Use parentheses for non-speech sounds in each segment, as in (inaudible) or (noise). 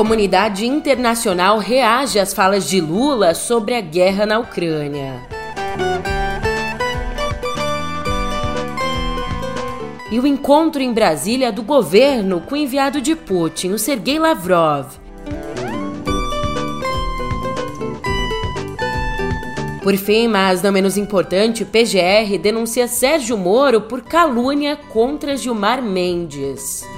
comunidade internacional reage às falas de Lula sobre a guerra na Ucrânia. E o encontro em Brasília do governo com o enviado de Putin, o Sergei Lavrov. Por fim, mas não menos importante, PGR denuncia Sérgio Moro por calúnia contra Gilmar Mendes.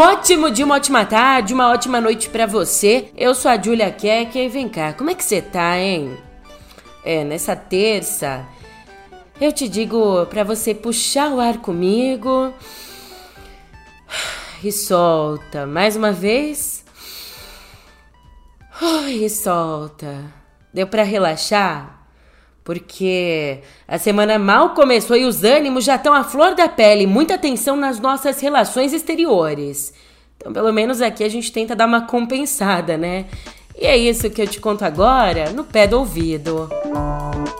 Ótimo dia, uma ótima tarde, uma ótima noite para você. Eu sou a Julia Keck e vem cá, como é que você tá, hein? É, nessa terça, eu te digo para você puxar o ar comigo (sighs) e solta. Mais uma vez. (sighs) E solta. Deu para relaxar? Porque a semana mal começou e os ânimos já estão à flor da pele. Muita atenção nas nossas relações exteriores. Então, pelo menos aqui a gente tenta dar uma compensada, né? E é isso que eu te conto agora, no pé do ouvido. Música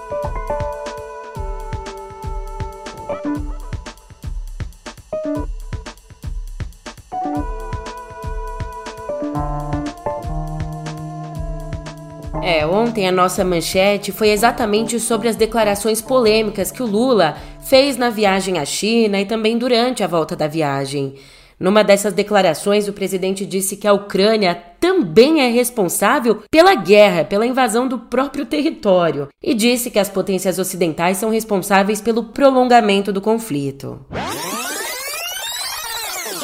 Ontem a nossa manchete foi exatamente sobre as declarações polêmicas que o Lula fez na viagem à China e também durante a volta da viagem. Numa dessas declarações, o presidente disse que a Ucrânia também é responsável pela guerra, pela invasão do próprio território, e disse que as potências ocidentais são responsáveis pelo prolongamento do conflito.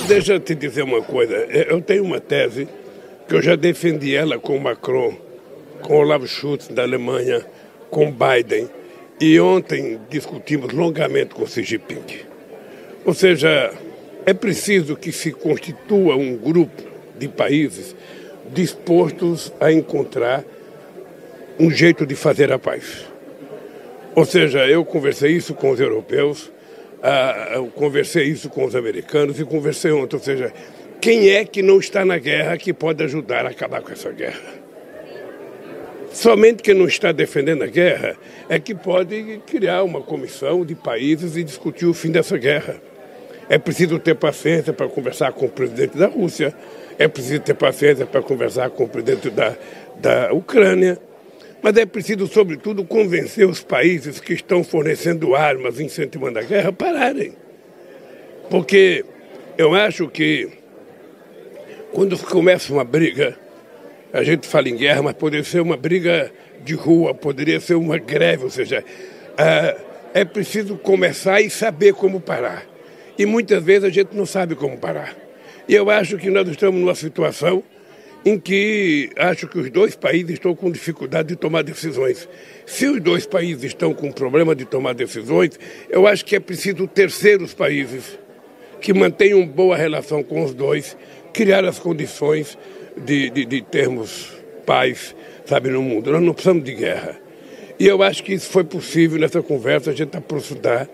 Deixa eu te dizer uma coisa. Eu tenho uma tese que eu já defendi ela com Macron com Olaf Schultz da Alemanha, com Biden. E ontem discutimos longamente com Xi Jinping. Ou seja, é preciso que se constitua um grupo de países dispostos a encontrar um jeito de fazer a paz. Ou seja, eu conversei isso com os europeus, eu conversei isso com os americanos e conversei ontem. Ou seja, quem é que não está na guerra que pode ajudar a acabar com essa guerra? Somente quem não está defendendo a guerra é que pode criar uma comissão de países e discutir o fim dessa guerra. É preciso ter paciência para conversar com o presidente da Rússia, é preciso ter paciência para conversar com o presidente da, da Ucrânia, mas é preciso, sobretudo, convencer os países que estão fornecendo armas, incentivando a guerra, a pararem. Porque eu acho que quando começa uma briga, a gente fala em guerra, mas poderia ser uma briga de rua, poderia ser uma greve, ou seja, é, é preciso começar e saber como parar. E muitas vezes a gente não sabe como parar. E eu acho que nós estamos numa situação em que acho que os dois países estão com dificuldade de tomar decisões. Se os dois países estão com problema de tomar decisões, eu acho que é preciso terceiros países que mantenham boa relação com os dois, criar as condições de, de, de termos paz, sabe, no mundo. Nós não precisamos de guerra. E eu acho que isso foi possível nessa conversa, a gente aprofundar.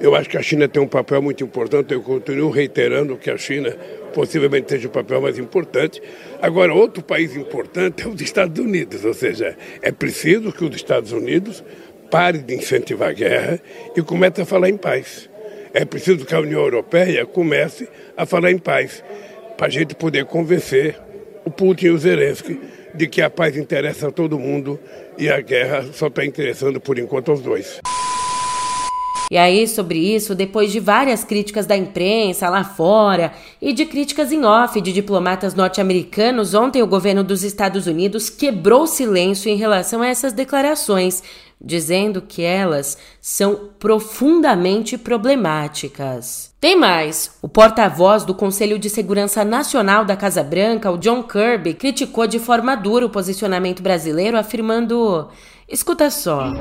Eu acho que a China tem um papel muito importante, eu continuo reiterando que a China possivelmente seja o papel mais importante. Agora, outro país importante é os Estados Unidos, ou seja, é preciso que os Estados Unidos pare de incentivar a guerra e comece a falar em paz. É preciso que a União Europeia comece a falar em paz, para a gente poder convencer o Putin e o Zelensky de que a paz interessa a todo mundo e a guerra só está interessando por enquanto aos dois. E aí, sobre isso, depois de várias críticas da imprensa lá fora e de críticas em off de diplomatas norte-americanos, ontem o governo dos Estados Unidos quebrou o silêncio em relação a essas declarações, dizendo que elas são profundamente problemáticas. Tem mais: o porta-voz do Conselho de Segurança Nacional da Casa Branca, o John Kirby, criticou de forma dura o posicionamento brasileiro, afirmando: escuta só.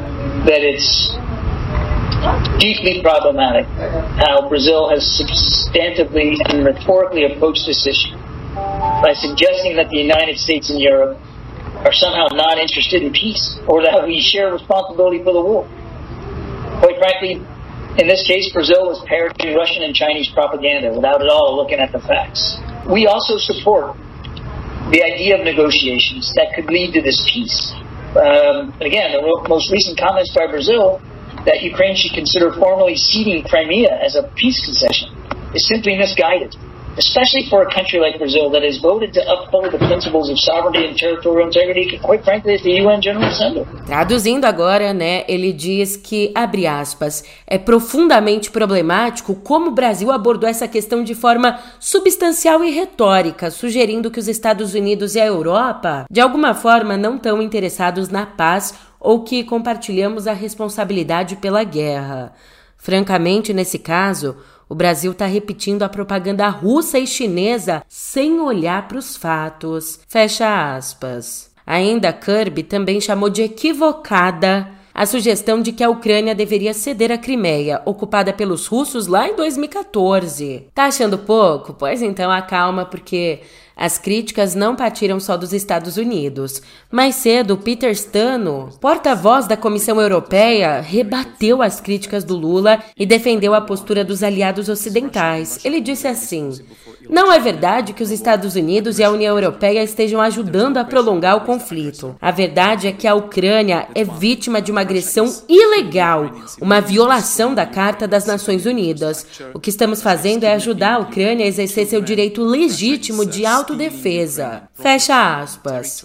That it's deeply problematic how Brazil has substantively and rhetorically approached this issue by suggesting that the United States and Europe are somehow not interested in peace or that we share responsibility for the war. Quite frankly, in this case, Brazil is parroting Russian and Chinese propaganda without at all looking at the facts. We also support the idea of negotiations that could lead to this peace. Um, again, the most recent comments by Brazil that Ukraine should consider formally ceding Crimea as a peace concession is simply misguided. Especially for a country like Brazil that has voted to uphold the principles of sovereignty and territorial integrity, quite frankly, at the UN General Assembly. Traduzindo agora, né, ele diz que, abre aspas, é profundamente problemático como o Brasil abordou essa questão de forma substancial e retórica, sugerindo que os Estados Unidos e a Europa, de alguma forma, não estão interessados na paz ou que compartilhamos a responsabilidade pela guerra. Francamente, nesse caso, o Brasil está repetindo a propaganda russa e chinesa sem olhar para os fatos. Fecha aspas. Ainda Kirby também chamou de equivocada a sugestão de que a Ucrânia deveria ceder a Crimeia, ocupada pelos russos lá em 2014. Tá achando pouco? Pois então acalma, porque as críticas não partiram só dos Estados Unidos. Mais cedo, Peter Stano, porta-voz da Comissão Europeia, rebateu as críticas do Lula e defendeu a postura dos aliados ocidentais. Ele disse assim: Não é verdade que os Estados Unidos e a União Europeia estejam ajudando a prolongar o conflito. A verdade é que a Ucrânia é vítima de uma agressão ilegal, uma violação da Carta das Nações Unidas. O que estamos fazendo é ajudar a Ucrânia a exercer seu direito legítimo de auto autodefesa. Fecha aspas.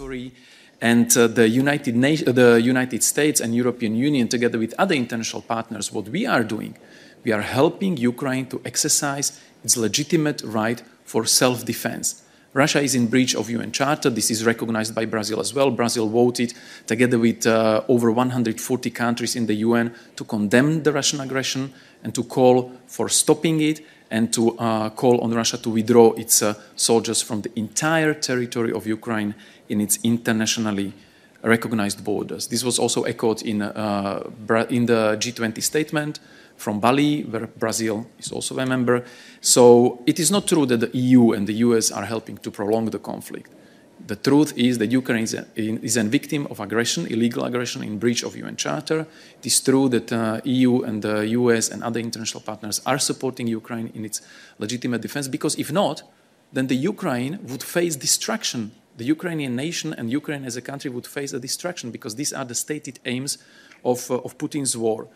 And uh, the, United Na- the United States and European Union, together with other international partners, what we are doing, we are helping Ukraine to exercise its legitimate right for self defense. Russia is in breach of UN Charter. This is recognized by Brazil as well. Brazil voted, together with uh, over 140 countries in the UN, to condemn the Russian aggression and to call for stopping it and to uh, call on Russia to withdraw its uh, soldiers from the entire territory of Ukraine in its internationally recognized borders. This was also echoed in, uh, in the G20 statement from Bali, where Brazil is also a member. So it is not true that the EU and the US are helping to prolong the conflict. The truth is that Ukraine is a, is a victim of aggression, illegal aggression in breach of UN Charter. It is true that uh, EU and the US and other international partners are supporting Ukraine in its legitimate defense because if not, then the Ukraine would face destruction. The Ukrainian nation and Ukraine as a country would face a destruction because these are the stated aims of, uh, of Putin's war.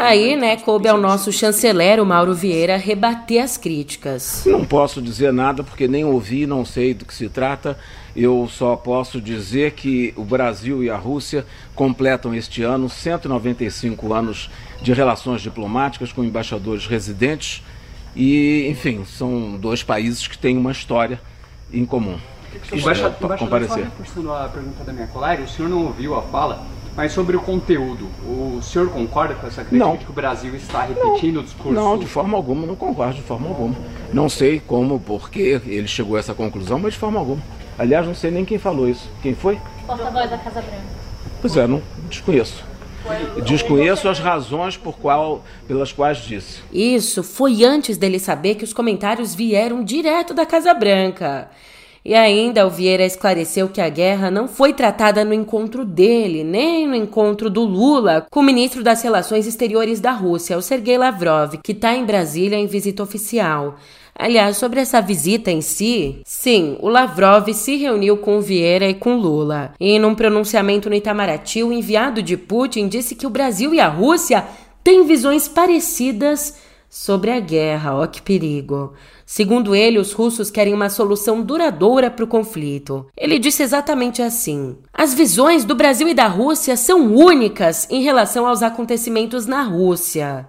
Aí, né, coube ao nosso chanceler, o Mauro Vieira, rebater as críticas. Não posso dizer nada porque nem ouvi, não sei do que se trata. Eu só posso dizer que o Brasil e a Rússia completam este ano 195 anos de relações diplomáticas com embaixadores residentes e, enfim, são dois países que têm uma história em comum. Embaixador, embaixador comparecer. Só a pergunta da minha colega, o senhor não ouviu a fala mas sobre o conteúdo, o senhor concorda com essa crítica não. de que o Brasil está repetindo não. o discurso? Não, de forma alguma, não concordo de forma alguma. Não sei como, por que ele chegou a essa conclusão, mas de forma alguma. Aliás, não sei nem quem falou isso. Quem foi? Porta-voz da Casa Branca. Pois é, não desconheço. Desconheço as razões por qual, pelas quais disse. Isso foi antes dele saber que os comentários vieram direto da Casa Branca. E ainda o Vieira esclareceu que a guerra não foi tratada no encontro dele, nem no encontro do Lula com o ministro das Relações Exteriores da Rússia, o Sergei Lavrov, que está em Brasília em visita oficial. Aliás, sobre essa visita em si, sim, o Lavrov se reuniu com o Vieira e com Lula. E num pronunciamento no Itamaraty, o enviado de Putin disse que o Brasil e a Rússia têm visões parecidas sobre a guerra. Ó, que perigo! Segundo ele, os russos querem uma solução duradoura para o conflito. Ele disse exatamente assim: As visões do Brasil e da Rússia são únicas em relação aos acontecimentos na Rússia.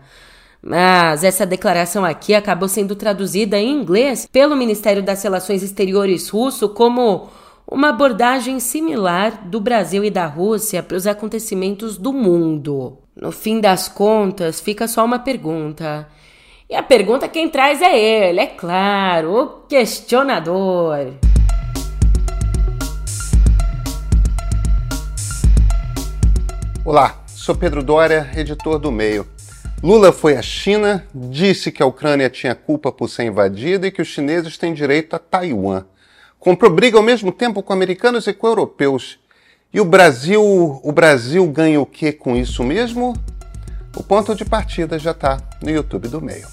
Mas essa declaração aqui acabou sendo traduzida em inglês pelo Ministério das Relações Exteriores russo como uma abordagem similar do Brasil e da Rússia para os acontecimentos do mundo. No fim das contas, fica só uma pergunta. E a pergunta quem traz é ele, é claro, o questionador. Olá, sou Pedro Dória, editor do Meio. Lula foi à China, disse que a Ucrânia tinha culpa por ser invadida e que os chineses têm direito a Taiwan. Comprou briga ao mesmo tempo com americanos e com europeus. E o Brasil, o Brasil ganha o que com isso mesmo? O ponto de partida já está no YouTube do Meio.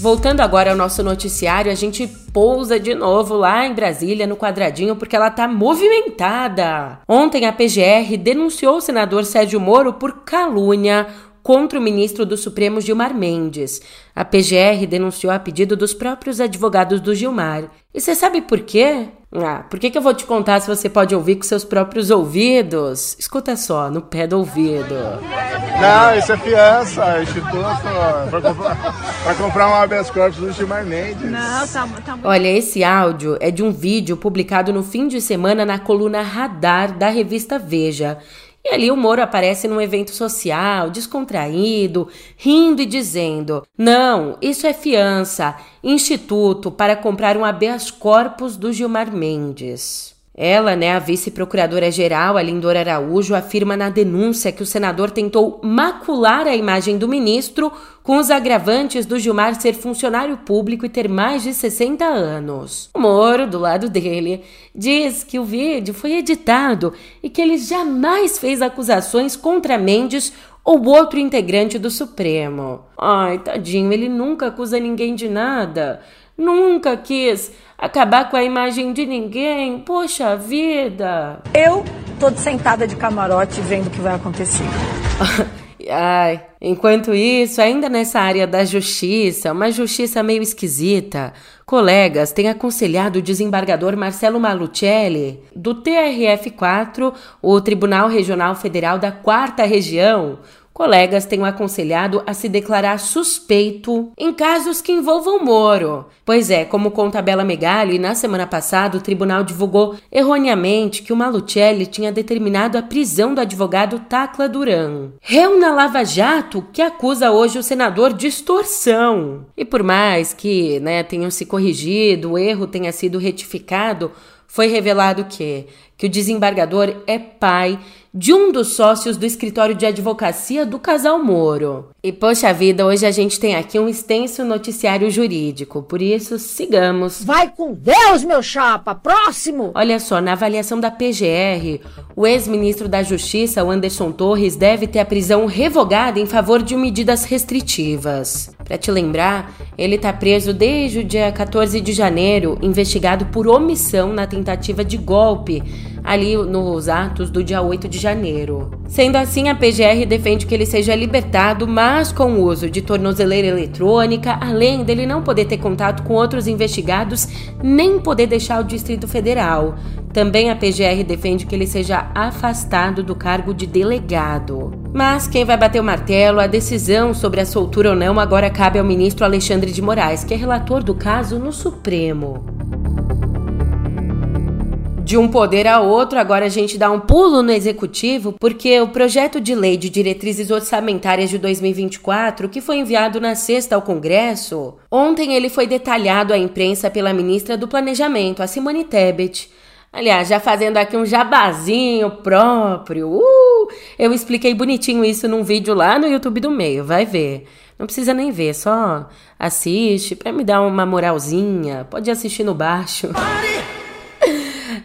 Voltando agora ao nosso noticiário, a gente pousa de novo lá em Brasília, no quadradinho, porque ela tá movimentada. Ontem a PGR denunciou o senador Sérgio Moro por calúnia contra o ministro do Supremo Gilmar Mendes. A PGR denunciou a pedido dos próprios advogados do Gilmar. E você sabe por quê? Ah, por que, que eu vou te contar se você pode ouvir com seus próprios ouvidos? Escuta só, no pé do ouvido. Não, isso é fiança, instituto, para comprar, comprar um habeas corpus do Gilmar Mendes. Não, tá, tá muito... Olha, esse áudio é de um vídeo publicado no fim de semana na coluna Radar da revista Veja. E ali o Moro aparece num evento social, descontraído, rindo e dizendo: Não, isso é fiança, instituto para comprar um habeas corpus do Gilmar Mendes. Ela, né, a vice-procuradora-geral, a Lindora Araújo, afirma na denúncia que o senador tentou macular a imagem do ministro com os agravantes do Gilmar ser funcionário público e ter mais de 60 anos. O Moro, do lado dele, diz que o vídeo foi editado e que ele jamais fez acusações contra Mendes ou outro integrante do Supremo. Ai, tadinho, ele nunca acusa ninguém de nada. Nunca quis acabar com a imagem de ninguém. Poxa vida. Eu tô sentada de camarote vendo o que vai acontecer. (laughs) Ai, enquanto isso, ainda nessa área da justiça, uma justiça meio esquisita, colegas têm aconselhado o desembargador Marcelo Malucelli, do TRF4, o Tribunal Regional Federal da Quarta Região, Colegas têm aconselhado a se declarar suspeito em casos que envolvam Moro. Pois é, como conta Bela Megali, na semana passada o tribunal divulgou erroneamente que o Malucelli tinha determinado a prisão do advogado Tacla Duran. Réu na Lava Jato que acusa hoje o senador de extorsão. E por mais que né, tenham se corrigido, o erro tenha sido retificado, foi revelado que, que o desembargador é pai de um dos sócios do escritório de advocacia do casal Moro. E poxa vida, hoje a gente tem aqui um extenso noticiário jurídico, por isso sigamos. Vai com Deus, meu chapa! Próximo! Olha só, na avaliação da PGR, o ex-ministro da Justiça, o Anderson Torres, deve ter a prisão revogada em favor de medidas restritivas. Para te lembrar, ele está preso desde o dia 14 de janeiro, investigado por omissão na tentativa de golpe ali nos atos do dia 8 de janeiro. Sendo assim, a PGR defende que ele seja libertado, mas com o uso de tornozeleira eletrônica, além dele não poder ter contato com outros investigados, nem poder deixar o Distrito Federal. Também a PGR defende que ele seja afastado do cargo de delegado. Mas quem vai bater o martelo, a decisão sobre a soltura ou não, agora cabe ao ministro Alexandre de Moraes, que é relator do caso no Supremo. De um poder a outro, agora a gente dá um pulo no executivo, porque o projeto de lei de diretrizes orçamentárias de 2024, que foi enviado na sexta ao Congresso, ontem ele foi detalhado à imprensa pela ministra do Planejamento, a Simone Tebet. Aliás, já fazendo aqui um jabazinho próprio. Uh, eu expliquei bonitinho isso num vídeo lá no YouTube do meio, vai ver. Não precisa nem ver, só assiste para me dar uma moralzinha. Pode assistir no baixo.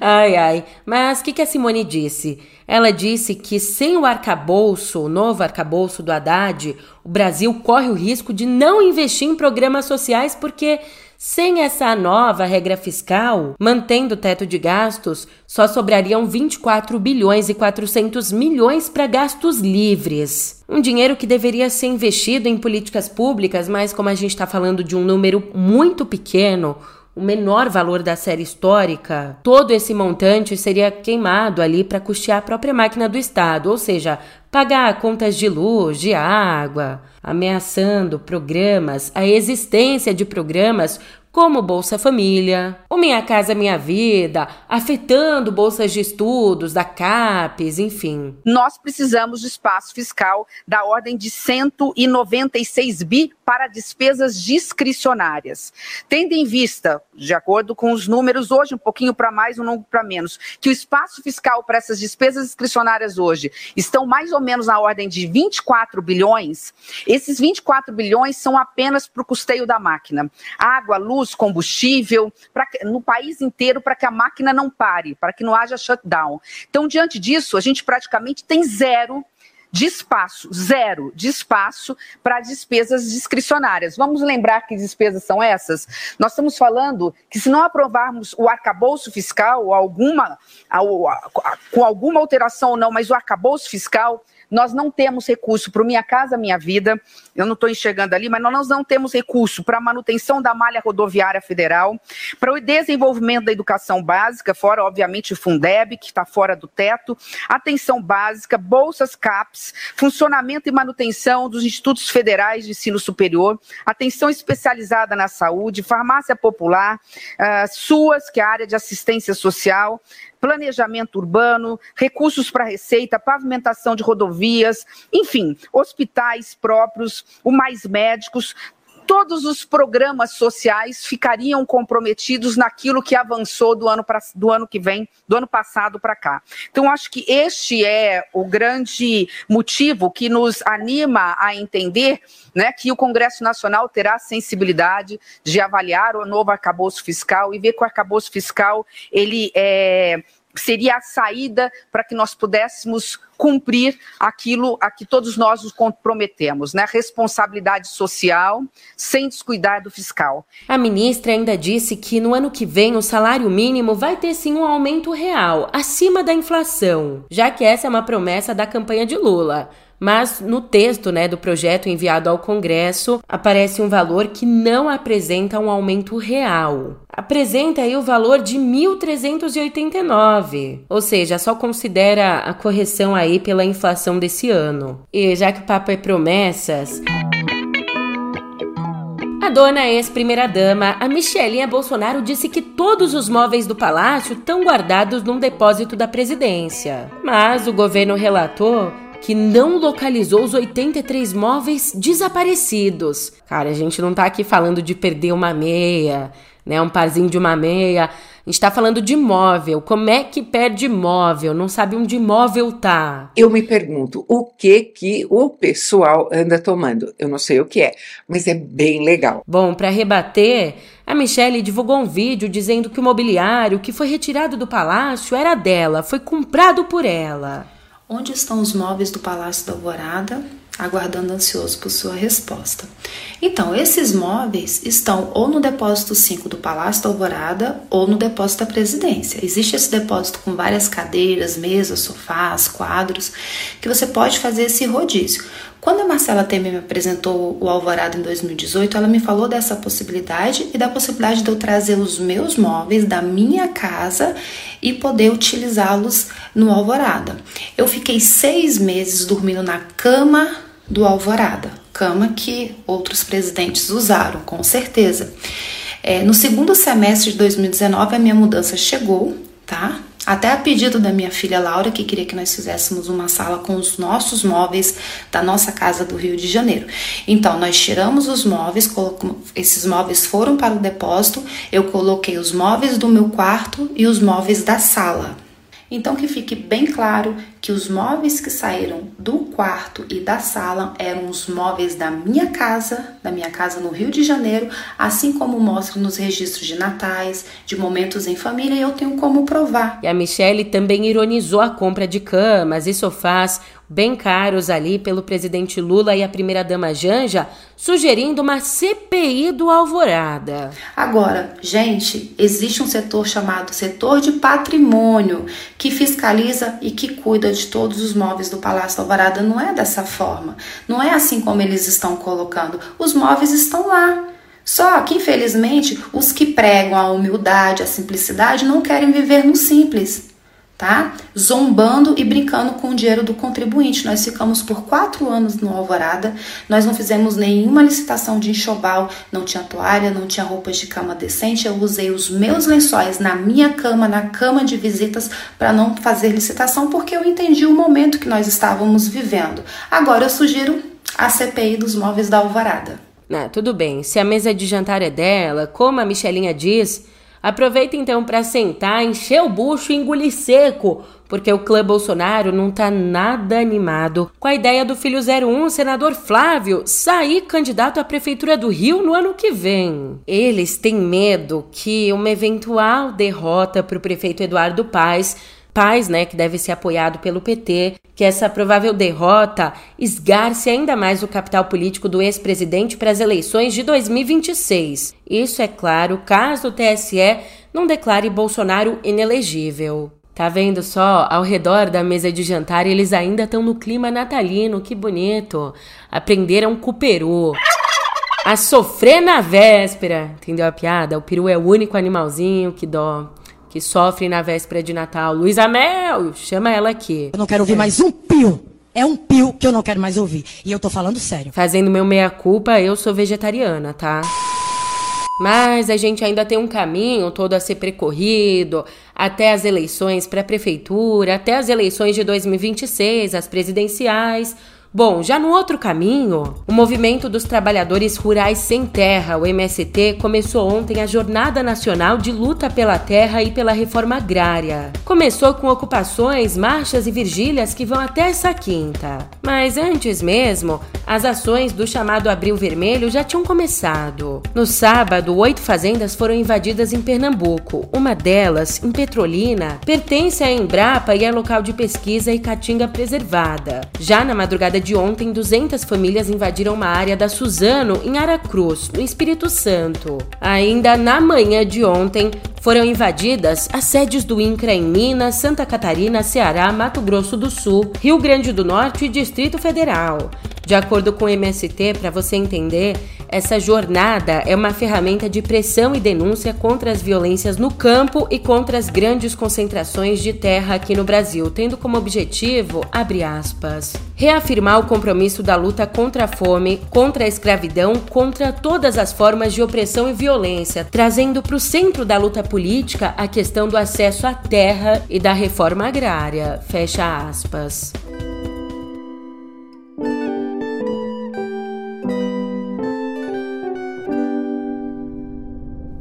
Ai, ai. Mas o que, que a Simone disse? Ela disse que sem o arcabouço, o novo arcabouço do Haddad, o Brasil corre o risco de não investir em programas sociais porque sem essa nova regra fiscal, mantendo o teto de gastos, só sobrariam 24 bilhões e 400 milhões para gastos livres. Um dinheiro que deveria ser investido em políticas públicas, mas como a gente está falando de um número muito pequeno, o menor valor da série histórica, todo esse montante seria queimado ali para custear a própria máquina do Estado, ou seja, pagar contas de luz, de água, ameaçando programas, a existência de programas como Bolsa Família, o Minha Casa Minha Vida, afetando bolsas de estudos, da CAPES, enfim. Nós precisamos de espaço fiscal da ordem de 196 bi para despesas discricionárias. Tendo em vista, de acordo com os números hoje, um pouquinho para mais, um pouco para menos, que o espaço fiscal para essas despesas discricionárias hoje estão mais ou menos na ordem de 24 bilhões, esses 24 bilhões são apenas para o custeio da máquina. Água, luz, combustível, pra, no país inteiro para que a máquina não pare, para que não haja shutdown. Então, diante disso, a gente praticamente tem zero de espaço, zero de espaço para despesas discricionárias. Vamos lembrar que despesas são essas? Nós estamos falando que se não aprovarmos o arcabouço fiscal, alguma, com alguma alteração ou não, mas o arcabouço fiscal, nós não temos recurso para o Minha Casa Minha Vida, eu não estou enxergando ali, mas nós não temos recurso para a manutenção da malha rodoviária federal, para o desenvolvimento da educação básica, fora, obviamente, o Fundeb, que está fora do teto, atenção básica, bolsas CAPS, funcionamento e manutenção dos institutos federais de ensino superior, atenção especializada na saúde, farmácia popular, uh, SUAS, que é a área de assistência social, planejamento urbano, recursos para receita, pavimentação de rodovias, enfim, hospitais próprios, o mais médicos, todos os programas sociais ficariam comprometidos naquilo que avançou do ano, pra, do ano que vem, do ano passado para cá. Então, acho que este é o grande motivo que nos anima a entender né, que o Congresso Nacional terá sensibilidade de avaliar o novo arcabouço fiscal e ver que o arcabouço fiscal ele é, seria a saída para que nós pudéssemos cumprir aquilo a que todos nós nos comprometemos, né? Responsabilidade social, sem descuidar do fiscal. A ministra ainda disse que no ano que vem o salário mínimo vai ter sim um aumento real, acima da inflação, já que essa é uma promessa da campanha de Lula. Mas no texto né, do projeto enviado ao Congresso aparece um valor que não apresenta um aumento real. Apresenta aí o valor de 1.389, ou seja, só considera a correção aí pela inflação desse ano. E já que o papo é promessas. A dona ex-primeira-dama, a Michelinha Bolsonaro, disse que todos os móveis do palácio estão guardados num depósito da presidência. Mas o governo relatou que não localizou os 83 móveis desaparecidos. Cara, a gente não tá aqui falando de perder uma meia, né? Um parzinho de uma meia. A gente tá falando de móvel. Como é que perde móvel? Não sabe onde móvel tá. Eu me pergunto o que que o pessoal anda tomando. Eu não sei o que é, mas é bem legal. Bom, para rebater, a Michelle divulgou um vídeo dizendo que o mobiliário que foi retirado do palácio era dela, foi comprado por ela. Onde estão os móveis do Palácio da Alvorada? Aguardando ansioso por sua resposta. Então, esses móveis estão ou no depósito 5 do Palácio da Alvorada ou no depósito da Presidência. Existe esse depósito com várias cadeiras, mesas, sofás, quadros, que você pode fazer esse rodízio. Quando a Marcela Temer me apresentou o Alvorada em 2018, ela me falou dessa possibilidade e da possibilidade de eu trazer os meus móveis da minha casa e poder utilizá-los no Alvorada. Eu fiquei seis meses dormindo na cama do Alvorada, cama que outros presidentes usaram, com certeza. É, no segundo semestre de 2019, a minha mudança chegou, tá? Até a pedido da minha filha Laura, que queria que nós fizéssemos uma sala com os nossos móveis da nossa casa do Rio de Janeiro. Então, nós tiramos os móveis, esses móveis foram para o depósito, eu coloquei os móveis do meu quarto e os móveis da sala. Então, que fique bem claro que os móveis que saíram do quarto e da sala eram os móveis da minha casa, da minha casa no Rio de Janeiro, assim como mostra nos registros de natais, de momentos em família, e eu tenho como provar. E a Michelle também ironizou a compra de camas e sofás bem caros ali pelo presidente Lula e a primeira-dama Janja, sugerindo uma CPI do Alvorada. Agora, gente, existe um setor chamado setor de patrimônio que fiscaliza e que cuida de todos os móveis do Palácio Alvorada. Não é dessa forma. Não é assim como eles estão colocando. Os móveis estão lá. Só que, infelizmente, os que pregam a humildade, a simplicidade, não querem viver no simples tá? Zombando e brincando com o dinheiro do contribuinte. Nós ficamos por quatro anos no Alvorada, nós não fizemos nenhuma licitação de enxoval, não tinha toalha, não tinha roupas de cama decente. Eu usei os meus lençóis na minha cama, na cama de visitas, para não fazer licitação, porque eu entendi o momento que nós estávamos vivendo. Agora eu sugiro a CPI dos móveis da Alvorada. Tudo bem. Se a mesa de jantar é dela, como a Michelinha diz, Aproveita então para sentar, encher o bucho e engolir seco, porque o clã Bolsonaro não tá nada animado com a ideia do filho 01, senador Flávio, sair candidato à prefeitura do Rio no ano que vem. Eles têm medo que uma eventual derrota para o prefeito Eduardo Paes Paz, né, que deve ser apoiado pelo PT, que essa provável derrota esgarce ainda mais o capital político do ex-presidente para as eleições de 2026. Isso é claro, caso o TSE não declare Bolsonaro inelegível. Tá vendo só? Ao redor da mesa de jantar eles ainda estão no clima natalino, que bonito. Aprenderam com o peru. A sofrer na véspera. Entendeu a piada? O peru é o único animalzinho que dó que sofre na véspera de Natal. Luísa Mel, chama ela aqui. Eu não quero ouvir mais um pio. É um pio que eu não quero mais ouvir. E eu tô falando sério. Fazendo meu meia-culpa, eu sou vegetariana, tá? Mas a gente ainda tem um caminho todo a ser percorrido até as eleições para a prefeitura, até as eleições de 2026, as presidenciais. Bom, já no outro caminho, o Movimento dos Trabalhadores Rurais Sem Terra, o MST, começou ontem a Jornada Nacional de Luta pela Terra e pela Reforma Agrária. Começou com ocupações, marchas e vigílias que vão até essa quinta. Mas antes mesmo, as ações do chamado Abril Vermelho já tinham começado. No sábado, oito fazendas foram invadidas em Pernambuco. Uma delas, em Petrolina, pertence à Embrapa e é local de pesquisa e caatinga preservada. Já na madrugada de ontem, 200 famílias invadiram uma área da Suzano, em Aracruz, no Espírito Santo. Ainda na manhã de ontem, foram invadidas as sedes do INCRA em Minas, Santa Catarina, Ceará, Mato Grosso do Sul, Rio Grande do Norte e Distrito Federal. De acordo com o MST, para você entender, essa jornada é uma ferramenta de pressão e denúncia contra as violências no campo e contra as grandes concentrações de terra aqui no Brasil, tendo como objetivo, abre aspas, reafirmar o compromisso da luta contra a fome, contra a escravidão, contra todas as formas de opressão e violência, trazendo para o centro da luta política a questão do acesso à terra e da reforma agrária. Fecha aspas.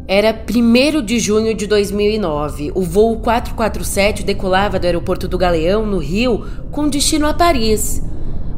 Era 1 de junho de 2009. O voo 447 decolava do aeroporto do Galeão, no Rio, com destino a Paris.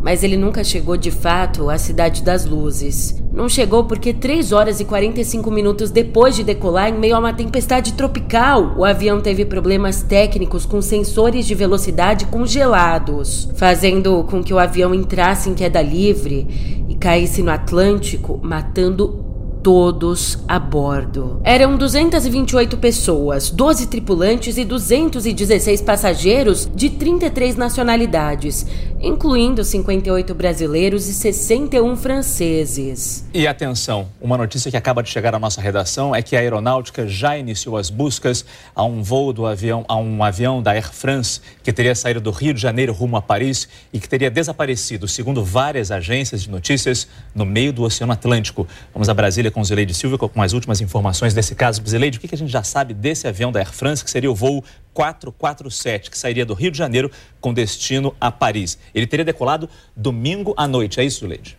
Mas ele nunca chegou de fato à Cidade das Luzes. Não chegou porque 3 horas e 45 minutos depois de decolar, em meio a uma tempestade tropical, o avião teve problemas técnicos com sensores de velocidade congelados, fazendo com que o avião entrasse em queda livre e caísse no Atlântico, matando todos a bordo. Eram 228 pessoas, 12 tripulantes e 216 passageiros de 33 nacionalidades, incluindo 58 brasileiros e 61 franceses. E atenção, uma notícia que acaba de chegar à nossa redação é que a aeronáutica já iniciou as buscas a um voo do avião, a um avião da Air France que teria saído do Rio de Janeiro rumo a Paris e que teria desaparecido, segundo várias agências de notícias, no meio do Oceano Atlântico. Vamos a Brasília com Zileide Silva com as últimas informações desse caso. Zileide, o que a gente já sabe desse avião da Air France, que seria o voo 447, que sairia do Rio de Janeiro com destino a Paris? Ele teria decolado domingo à noite, é isso, Zileide?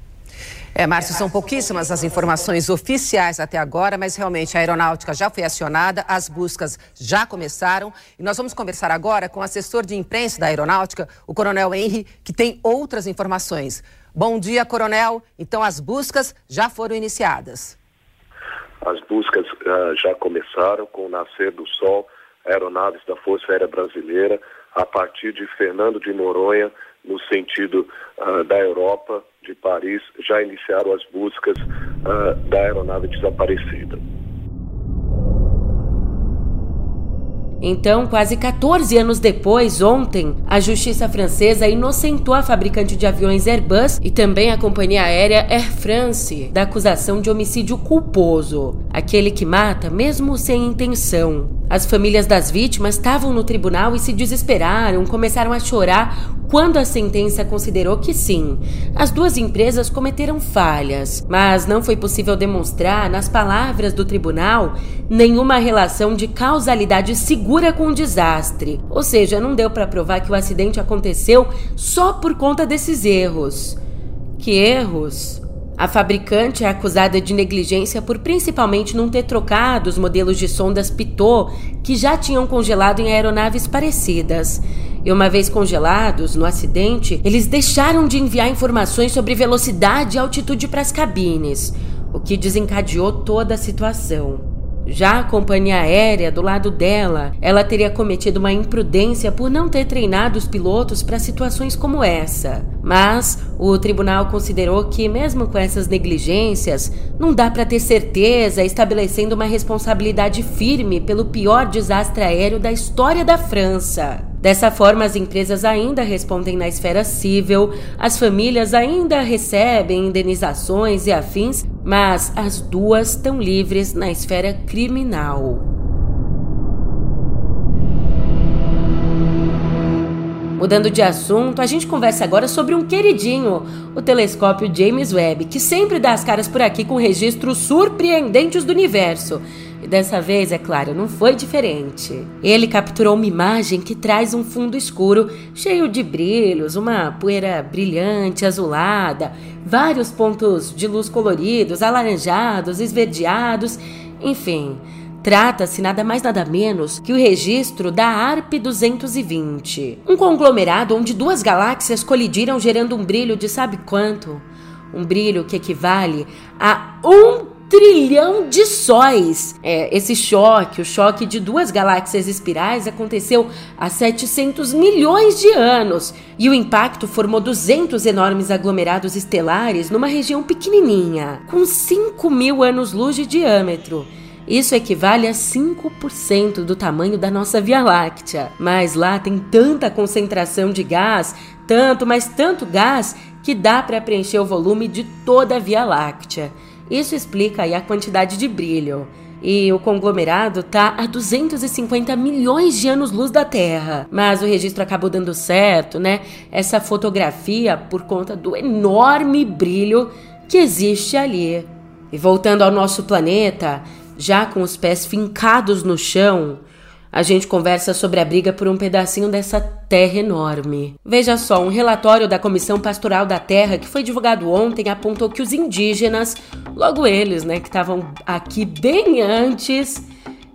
É, Márcio, são pouquíssimas as informações oficiais até agora, mas realmente a aeronáutica já foi acionada, as buscas já começaram e nós vamos conversar agora com o assessor de imprensa da aeronáutica, o Coronel Henry, que tem outras informações. Bom dia, Coronel. Então as buscas já foram iniciadas. As buscas uh, já começaram com o nascer do sol, aeronaves da Força Aérea Brasileira, a partir de Fernando de Noronha, no sentido uh, da Europa, de Paris, já iniciaram as buscas uh, da aeronave desaparecida. Então, quase 14 anos depois, ontem, a justiça francesa inocentou a fabricante de aviões Airbus e também a companhia aérea Air France da acusação de homicídio culposo, aquele que mata mesmo sem intenção. As famílias das vítimas estavam no tribunal e se desesperaram, começaram a chorar quando a sentença considerou que sim, as duas empresas cometeram falhas, mas não foi possível demonstrar, nas palavras do tribunal, nenhuma relação de causalidade segura com o desastre. Ou seja, não deu para provar que o acidente aconteceu só por conta desses erros. Que erros? A fabricante é acusada de negligência por principalmente não ter trocado os modelos de sondas Pitot que já tinham congelado em aeronaves parecidas. E uma vez congelados no acidente, eles deixaram de enviar informações sobre velocidade e altitude para as cabines, o que desencadeou toda a situação. Já a companhia aérea do lado dela, ela teria cometido uma imprudência por não ter treinado os pilotos para situações como essa. Mas o tribunal considerou que, mesmo com essas negligências, não dá para ter certeza, estabelecendo uma responsabilidade firme pelo pior desastre aéreo da história da França. Dessa forma, as empresas ainda respondem na esfera civil, as famílias ainda recebem indenizações e afins, mas as duas estão livres na esfera criminal. Mudando de assunto, a gente conversa agora sobre um queridinho, o telescópio James Webb, que sempre dá as caras por aqui com registros surpreendentes do universo. Dessa vez, é claro, não foi diferente. Ele capturou uma imagem que traz um fundo escuro, cheio de brilhos, uma poeira brilhante, azulada, vários pontos de luz coloridos, alaranjados, esverdeados, enfim. Trata-se nada mais nada menos que o registro da ARP 220, um conglomerado onde duas galáxias colidiram gerando um brilho de sabe quanto? Um brilho que equivale a um trilhão de sóis. É, esse choque, o choque de duas galáxias espirais, aconteceu há 700 milhões de anos e o impacto formou 200 enormes aglomerados estelares numa região pequenininha, com 5 mil anos-luz de diâmetro. Isso equivale a 5% do tamanho da nossa Via Láctea. Mas lá tem tanta concentração de gás, tanto, mas tanto gás, que dá para preencher o volume de toda a Via Láctea. Isso explica a quantidade de brilho. E o conglomerado está a 250 milhões de anos-luz da Terra. Mas o registro acabou dando certo, né? Essa fotografia por conta do enorme brilho que existe ali. E voltando ao nosso planeta, já com os pés fincados no chão, a gente conversa sobre a briga por um pedacinho dessa terra enorme. Veja só, um relatório da Comissão Pastoral da Terra que foi divulgado ontem apontou que os indígenas, logo eles, né, que estavam aqui bem antes,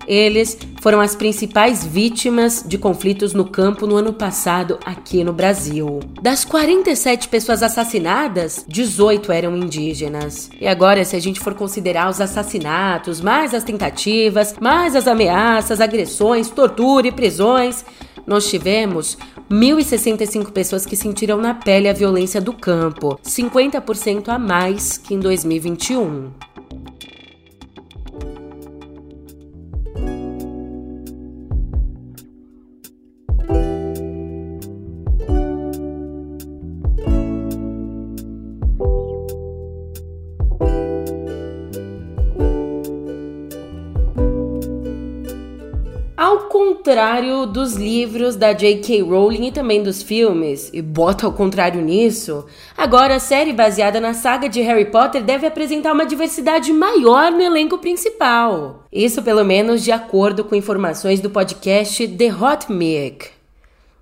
eles foram as principais vítimas de conflitos no campo no ano passado aqui no Brasil. Das 47 pessoas assassinadas, 18 eram indígenas. E agora, se a gente for considerar os assassinatos, mais as tentativas, mais as ameaças, agressões, tortura e prisões, nós tivemos 1.065 pessoas que sentiram na pele a violência do campo, 50% a mais que em 2021. Contrário dos livros da J.K. Rowling e também dos filmes, e bota ao contrário nisso, agora a série baseada na saga de Harry Potter deve apresentar uma diversidade maior no elenco principal. Isso, pelo menos, de acordo com informações do podcast The Hot Mic.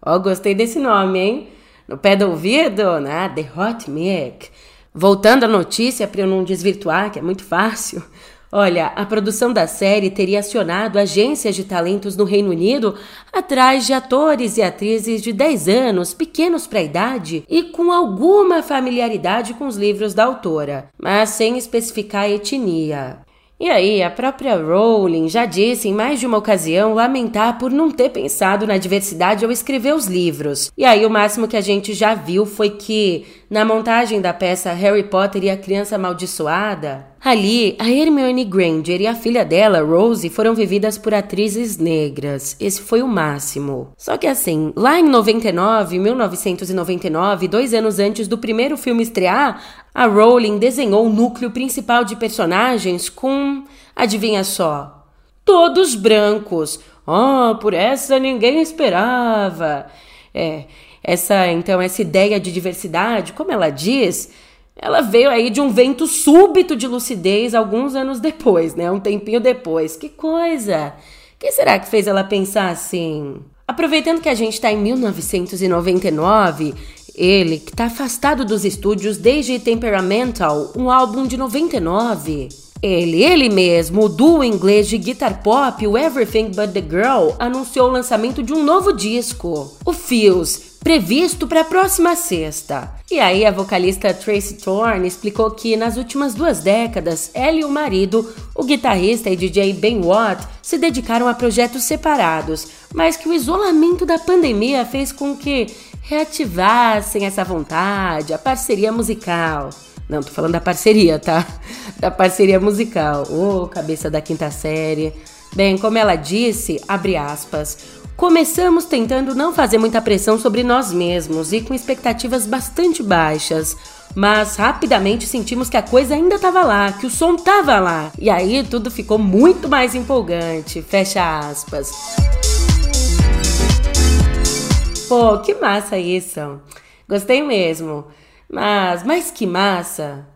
Ó, oh, gostei desse nome, hein? No pé do ouvido, né? The Hot Mic. Voltando à notícia, para eu não desvirtuar, que é muito fácil. Olha, a produção da série teria acionado agências de talentos no Reino Unido atrás de atores e atrizes de 10 anos, pequenos para a idade e com alguma familiaridade com os livros da autora, mas sem especificar a etnia. E aí, a própria Rowling já disse em mais de uma ocasião lamentar por não ter pensado na diversidade ao escrever os livros. E aí, o máximo que a gente já viu foi que, na montagem da peça Harry Potter e a Criança Amaldiçoada, ali a Hermione Granger e a filha dela, Rose, foram vividas por atrizes negras. Esse foi o máximo. Só que assim, lá em 99, 1999, dois anos antes do primeiro filme estrear, a Rowling desenhou o núcleo principal de personagens com, adivinha só, todos brancos. Oh, por essa ninguém esperava. É, essa então essa ideia de diversidade, como ela diz, ela veio aí de um vento súbito de lucidez alguns anos depois, né? Um tempinho depois. Que coisa! que será que fez ela pensar assim? Aproveitando que a gente está em 1999 ele, que está afastado dos estúdios desde Temperamental, um álbum de 99. Ele, ele mesmo, o duo inglês de guitar pop, o Everything But The Girl, anunciou o lançamento de um novo disco. O Feels previsto para a próxima sexta. E aí a vocalista Tracy Thorne explicou que nas últimas duas décadas, ela e o marido, o guitarrista e DJ Ben Watt, se dedicaram a projetos separados, mas que o isolamento da pandemia fez com que reativassem essa vontade, a parceria musical. Não, tô falando da parceria, tá? Da parceria musical. Ô, oh, cabeça da quinta série. Bem, como ela disse, abre aspas, começamos tentando não fazer muita pressão sobre nós mesmos e com expectativas bastante baixas. Mas rapidamente sentimos que a coisa ainda estava lá, que o som estava lá. E aí tudo ficou muito mais empolgante. Fecha aspas. Pô, que massa isso. Gostei mesmo. Mas, mas que massa.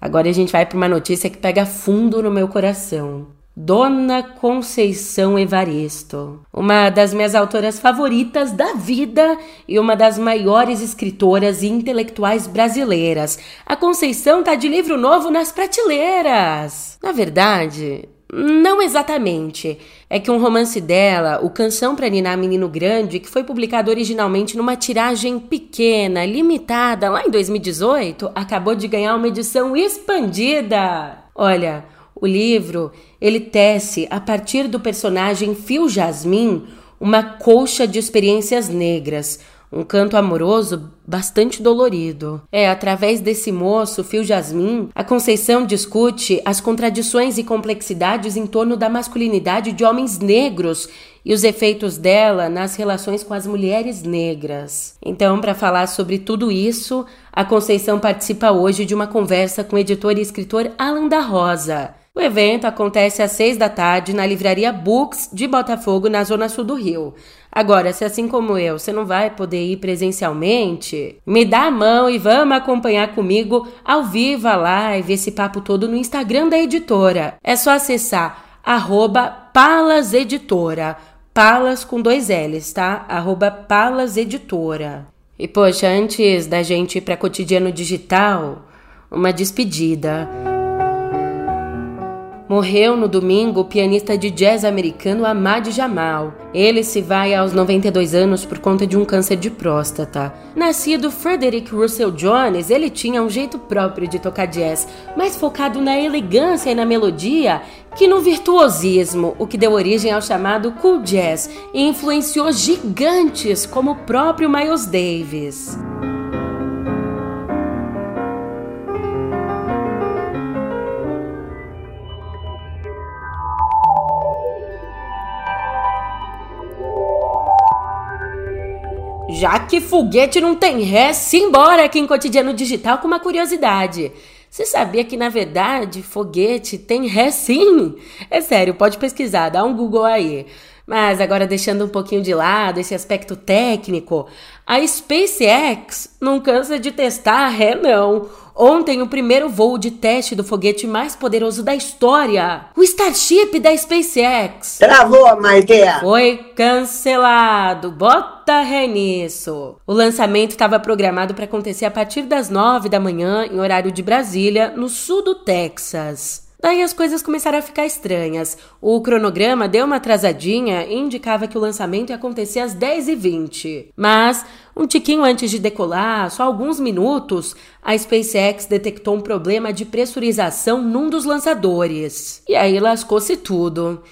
Agora a gente vai para uma notícia que pega fundo no meu coração. Dona Conceição Evaristo, uma das minhas autoras favoritas da vida e uma das maiores escritoras e intelectuais brasileiras. A Conceição tá de livro novo nas prateleiras. Na verdade, não exatamente. É que um romance dela, O Canção para Ninar Menino Grande, que foi publicado originalmente numa tiragem pequena, limitada, lá em 2018, acabou de ganhar uma edição expandida. Olha, o livro, ele tece a partir do personagem Phil Jasmin uma colcha de experiências negras, um canto amoroso bastante dolorido. É, através desse moço, Phil Jasmin, a Conceição discute as contradições e complexidades em torno da masculinidade de homens negros e os efeitos dela nas relações com as mulheres negras. Então, para falar sobre tudo isso, a Conceição participa hoje de uma conversa com o editor e escritor Alan da Rosa. O evento acontece às seis da tarde na Livraria Books de Botafogo, na zona sul do Rio. Agora, se assim como eu, você não vai poder ir presencialmente, me dá a mão e vamos acompanhar comigo ao vivo a live, esse papo todo no Instagram da editora. É só acessar arroba Palas Editora. Palas com dois L's, tá? Arroba Palas Editora. E poxa, antes da gente ir para cotidiano digital, uma despedida. Morreu no domingo o pianista de jazz americano Ahmad Jamal. Ele se vai aos 92 anos por conta de um câncer de próstata. Nascido Frederick Russell Jones, ele tinha um jeito próprio de tocar jazz, mais focado na elegância e na melodia que no virtuosismo, o que deu origem ao chamado cool jazz e influenciou gigantes como o próprio Miles Davis. Já que foguete não tem ré, simbora aqui em Cotidiano Digital com uma curiosidade. Você sabia que, na verdade, foguete tem ré sim? É sério, pode pesquisar, dá um Google aí. Mas agora deixando um pouquinho de lado esse aspecto técnico, a SpaceX não cansa de testar ré não. Ontem, o primeiro voo de teste do foguete mais poderoso da história, o Starship da SpaceX. Travou, Maidea! Foi cancelado. Bota ré nisso. O lançamento estava programado para acontecer a partir das 9 da manhã, em horário de Brasília, no sul do Texas. Daí as coisas começaram a ficar estranhas. O cronograma deu uma atrasadinha e indicava que o lançamento ia acontecer às 10h20. Mas, um tiquinho antes de decolar, só alguns minutos, a SpaceX detectou um problema de pressurização num dos lançadores. E aí lascou-se tudo.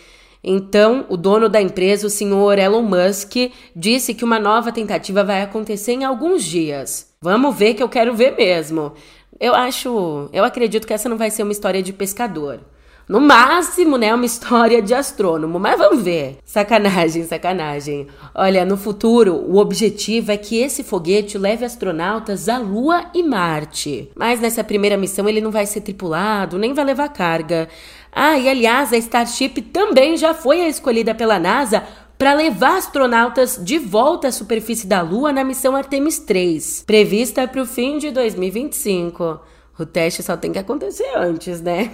Então, o dono da empresa, o senhor Elon Musk, disse que uma nova tentativa vai acontecer em alguns dias. Vamos ver que eu quero ver mesmo. Eu acho, eu acredito que essa não vai ser uma história de pescador. No máximo, né, uma (laughs) história de astrônomo, mas vamos ver. Sacanagem, sacanagem. Olha, no futuro, o objetivo é que esse foguete leve astronautas à Lua e Marte. Mas nessa primeira missão ele não vai ser tripulado, nem vai levar carga. Ah, e aliás, a Starship também já foi a escolhida pela NASA para levar astronautas de volta à superfície da Lua na missão Artemis 3, prevista para o fim de 2025. O teste só tem que acontecer antes, né?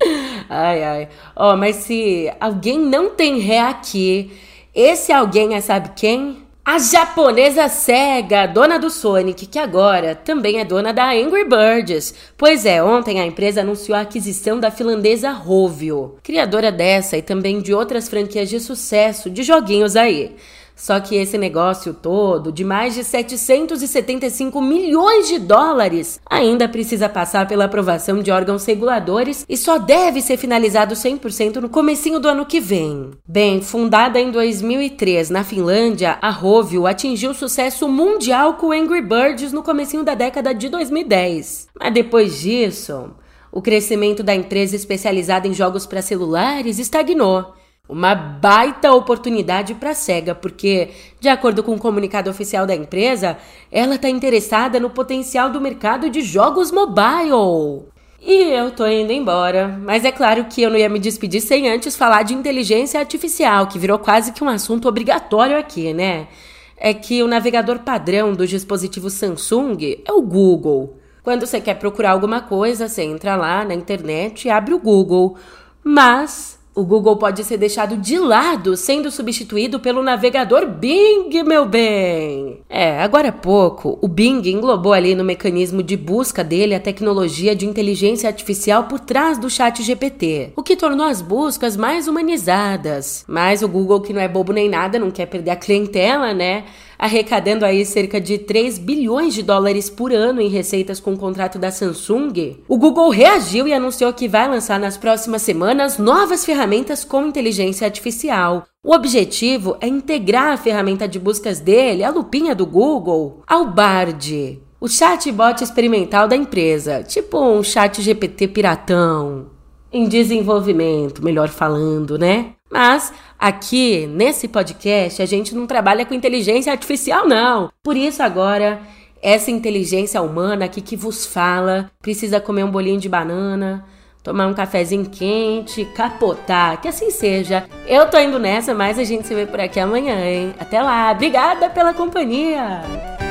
(laughs) Ai, ai. Ó, oh, mas se alguém não tem ré aqui, esse alguém é sabe quem? A japonesa Sega, dona do Sonic, que agora também é dona da Angry Birds. Pois é, ontem a empresa anunciou a aquisição da finlandesa Rovio, criadora dessa e também de outras franquias de sucesso de joguinhos aí. Só que esse negócio todo, de mais de 775 milhões de dólares, ainda precisa passar pela aprovação de órgãos reguladores e só deve ser finalizado 100% no comecinho do ano que vem. Bem, fundada em 2003 na Finlândia, a Rovio atingiu sucesso mundial com Angry Birds no comecinho da década de 2010. Mas depois disso, o crescimento da empresa especializada em jogos para celulares estagnou uma baita oportunidade para a SEGA, porque, de acordo com o um comunicado oficial da empresa, ela está interessada no potencial do mercado de jogos mobile. E eu tô indo embora, mas é claro que eu não ia me despedir sem antes falar de inteligência artificial, que virou quase que um assunto obrigatório aqui, né? É que o navegador padrão dos dispositivos Samsung é o Google. Quando você quer procurar alguma coisa, você entra lá na internet e abre o Google. Mas o Google pode ser deixado de lado, sendo substituído pelo navegador Bing, meu bem. É, agora há pouco, o Bing englobou ali no mecanismo de busca dele a tecnologia de inteligência artificial por trás do chat GPT, o que tornou as buscas mais humanizadas. Mas o Google, que não é bobo nem nada, não quer perder a clientela, né? Arrecadando aí cerca de 3 bilhões de dólares por ano em receitas com o contrato da Samsung, o Google reagiu e anunciou que vai lançar nas próximas semanas novas ferramentas com inteligência artificial. O objetivo é integrar a ferramenta de buscas dele, a lupinha do Google, ao Bard, o chatbot experimental da empresa, tipo um chat GPT piratão. Em desenvolvimento, melhor falando, né? Mas aqui nesse podcast a gente não trabalha com inteligência artificial, não. Por isso, agora, essa inteligência humana aqui que vos fala precisa comer um bolinho de banana, tomar um cafezinho quente, capotar, que assim seja. Eu tô indo nessa, mas a gente se vê por aqui amanhã, hein? Até lá, obrigada pela companhia!